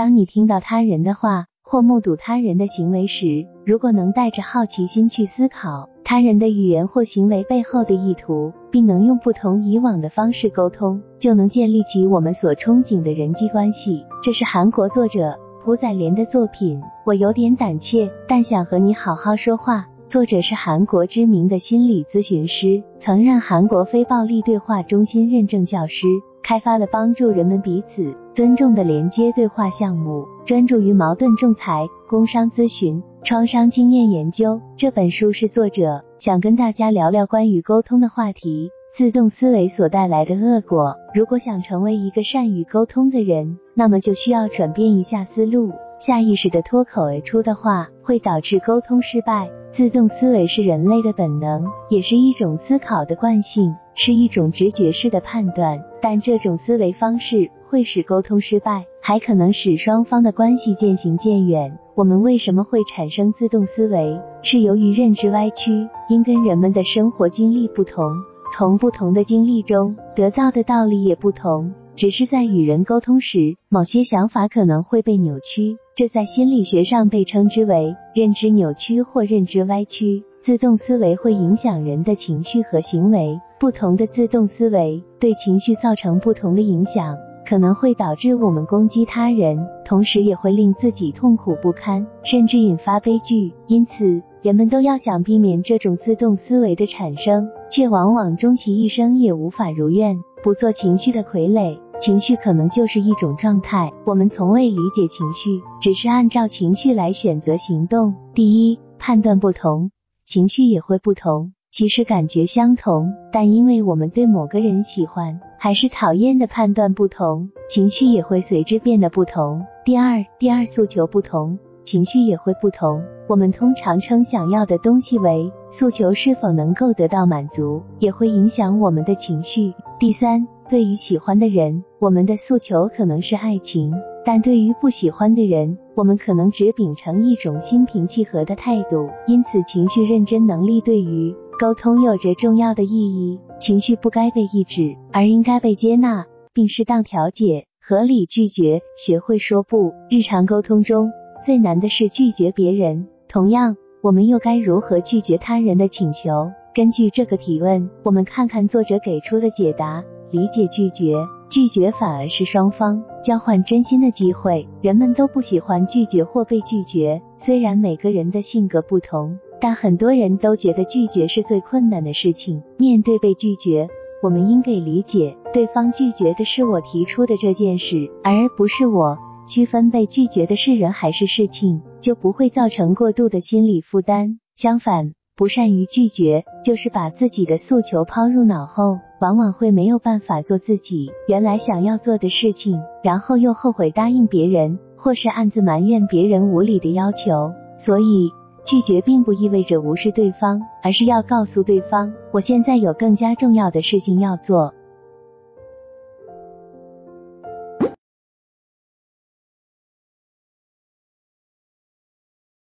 当你听到他人的话或目睹他人的行为时，如果能带着好奇心去思考他人的语言或行为背后的意图，并能用不同以往的方式沟通，就能建立起我们所憧憬的人际关系。这是韩国作者朴载莲的作品。我有点胆怯，但想和你好好说话。作者是韩国知名的心理咨询师，曾任韩国非暴力对话中心认证教师。开发了帮助人们彼此尊重的连接对话项目，专注于矛盾仲裁、工商咨询、创伤经验研究。这本书是作者想跟大家聊聊关于沟通的话题，自动思维所带来的恶果。如果想成为一个善于沟通的人，那么就需要转变一下思路。下意识的脱口而出的话会导致沟通失败。自动思维是人类的本能，也是一种思考的惯性，是一种直觉式的判断。但这种思维方式会使沟通失败，还可能使双方的关系渐行渐远。我们为什么会产生自动思维？是由于认知歪曲，因跟人们的生活经历不同，从不同的经历中得到的道理也不同。只是在与人沟通时，某些想法可能会被扭曲，这在心理学上被称之为认知扭曲或认知歪曲。自动思维会影响人的情绪和行为，不同的自动思维对情绪造成不同的影响，可能会导致我们攻击他人，同时也会令自己痛苦不堪，甚至引发悲剧。因此，人们都要想避免这种自动思维的产生，却往往终其一生也无法如愿。不做情绪的傀儡，情绪可能就是一种状态。我们从未理解情绪，只是按照情绪来选择行动。第一，判断不同，情绪也会不同。其实感觉相同，但因为我们对某个人喜欢还是讨厌的判断不同，情绪也会随之变得不同。第二，第二诉求不同。情绪也会不同。我们通常称想要的东西为诉求，是否能够得到满足，也会影响我们的情绪。第三，对于喜欢的人，我们的诉求可能是爱情；但对于不喜欢的人，我们可能只秉承一种心平气和的态度。因此，情绪认真能力对于沟通有着重要的意义。情绪不该被抑制，而应该被接纳并适当调节，合理拒绝，学会说不。日常沟通中。最难的是拒绝别人。同样，我们又该如何拒绝他人的请求？根据这个提问，我们看看作者给出的解答。理解拒绝，拒绝反而是双方交换真心的机会。人们都不喜欢拒绝或被拒绝，虽然每个人的性格不同，但很多人都觉得拒绝是最困难的事情。面对被拒绝，我们应给理解对方拒绝的是我提出的这件事，而不是我。区分被拒绝的是人还是事情，就不会造成过度的心理负担。相反，不善于拒绝，就是把自己的诉求抛入脑后，往往会没有办法做自己原来想要做的事情，然后又后悔答应别人，或是暗自埋怨别人无理的要求。所以，拒绝并不意味着无视对方，而是要告诉对方，我现在有更加重要的事情要做。